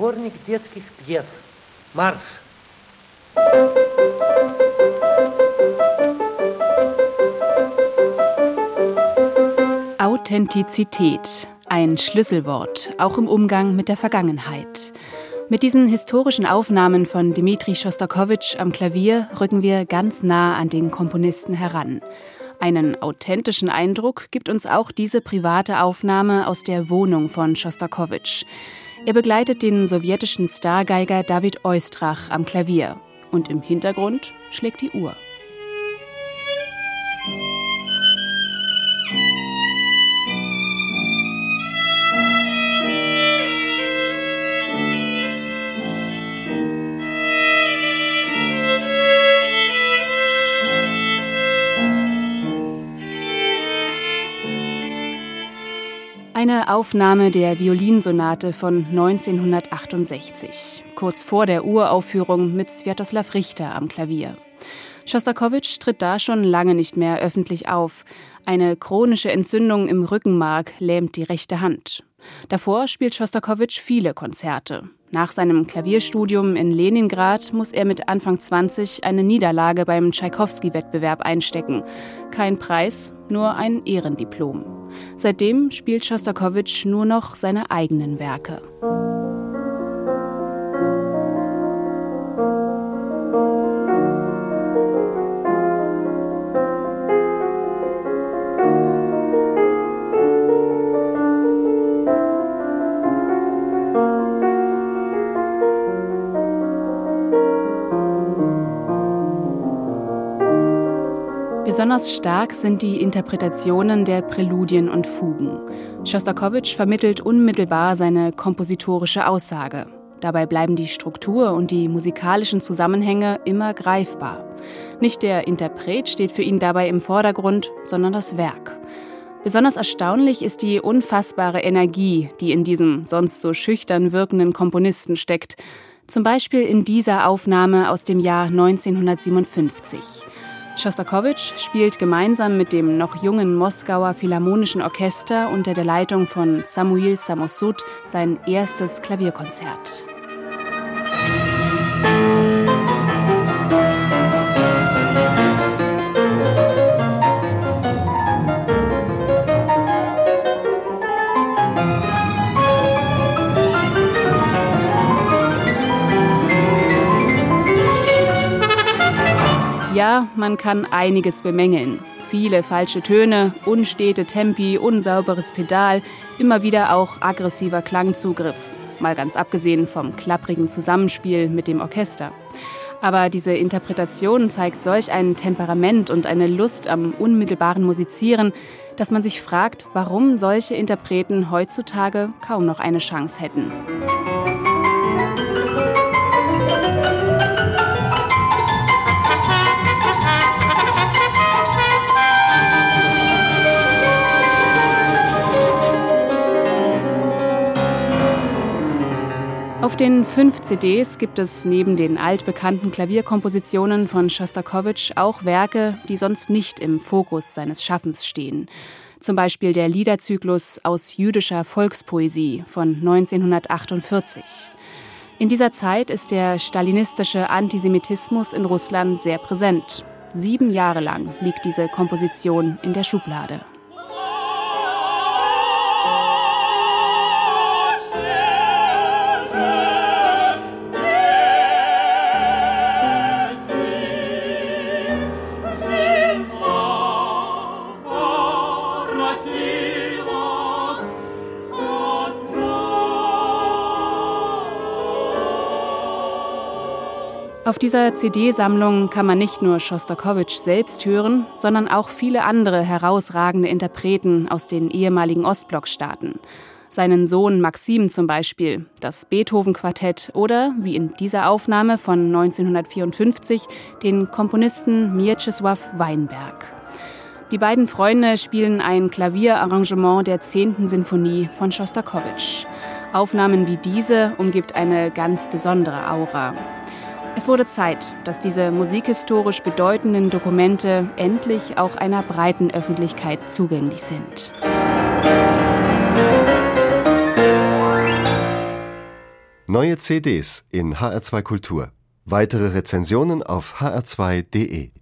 Сборник детских пьес. Марш! Authentizität, ein Schlüsselwort, auch im Umgang mit der Vergangenheit. Mit diesen historischen Aufnahmen von Dmitri Schostakowitsch am Klavier rücken wir ganz nah an den Komponisten heran. Einen authentischen Eindruck gibt uns auch diese private Aufnahme aus der Wohnung von Schostakowitsch. Er begleitet den sowjetischen Stargeiger David Oistrach am Klavier. Und im Hintergrund schlägt die Uhr. Eine Aufnahme der Violinsonate von 1968, kurz vor der Uraufführung mit Sviatoslav Richter am Klavier. Schostakowitsch tritt da schon lange nicht mehr öffentlich auf. Eine chronische Entzündung im Rückenmark lähmt die rechte Hand. Davor spielt Schostakowitsch viele Konzerte. Nach seinem Klavierstudium in Leningrad muss er mit Anfang 20 eine Niederlage beim Tschaikowski-Wettbewerb einstecken. Kein Preis, nur ein Ehrendiplom. Seitdem spielt Schostakowitsch nur noch seine eigenen Werke. Besonders stark sind die Interpretationen der Präludien und Fugen. Schostakowitsch vermittelt unmittelbar seine kompositorische Aussage. Dabei bleiben die Struktur und die musikalischen Zusammenhänge immer greifbar. Nicht der Interpret steht für ihn dabei im Vordergrund, sondern das Werk. Besonders erstaunlich ist die unfassbare Energie, die in diesem sonst so schüchtern wirkenden Komponisten steckt. Zum Beispiel in dieser Aufnahme aus dem Jahr 1957. Schostakowitsch spielt gemeinsam mit dem noch jungen Moskauer Philharmonischen Orchester unter der Leitung von Samuil Samosud sein erstes Klavierkonzert. Ja, man kann einiges bemängeln. Viele falsche Töne, unstete Tempi, unsauberes Pedal, immer wieder auch aggressiver Klangzugriff. Mal ganz abgesehen vom klapprigen Zusammenspiel mit dem Orchester. Aber diese Interpretation zeigt solch ein Temperament und eine Lust am unmittelbaren Musizieren, dass man sich fragt, warum solche Interpreten heutzutage kaum noch eine Chance hätten. Auf den fünf CDs gibt es neben den altbekannten Klavierkompositionen von Schostakowitsch auch Werke, die sonst nicht im Fokus seines Schaffens stehen. Zum Beispiel der Liederzyklus aus jüdischer Volkspoesie von 1948. In dieser Zeit ist der stalinistische Antisemitismus in Russland sehr präsent. Sieben Jahre lang liegt diese Komposition in der Schublade. Auf dieser CD-Sammlung kann man nicht nur Schostakowitsch selbst hören, sondern auch viele andere herausragende Interpreten aus den ehemaligen Ostblockstaaten. Seinen Sohn Maxim zum Beispiel, das Beethoven-Quartett oder, wie in dieser Aufnahme von 1954, den Komponisten Mieczysław Weinberg. Die beiden Freunde spielen ein Klavierarrangement der 10. Sinfonie von Schostakowitsch. Aufnahmen wie diese umgibt eine ganz besondere Aura. Es wurde Zeit, dass diese musikhistorisch bedeutenden Dokumente endlich auch einer breiten Öffentlichkeit zugänglich sind. Neue CDs in HR2 Kultur. Weitere Rezensionen auf hr2.de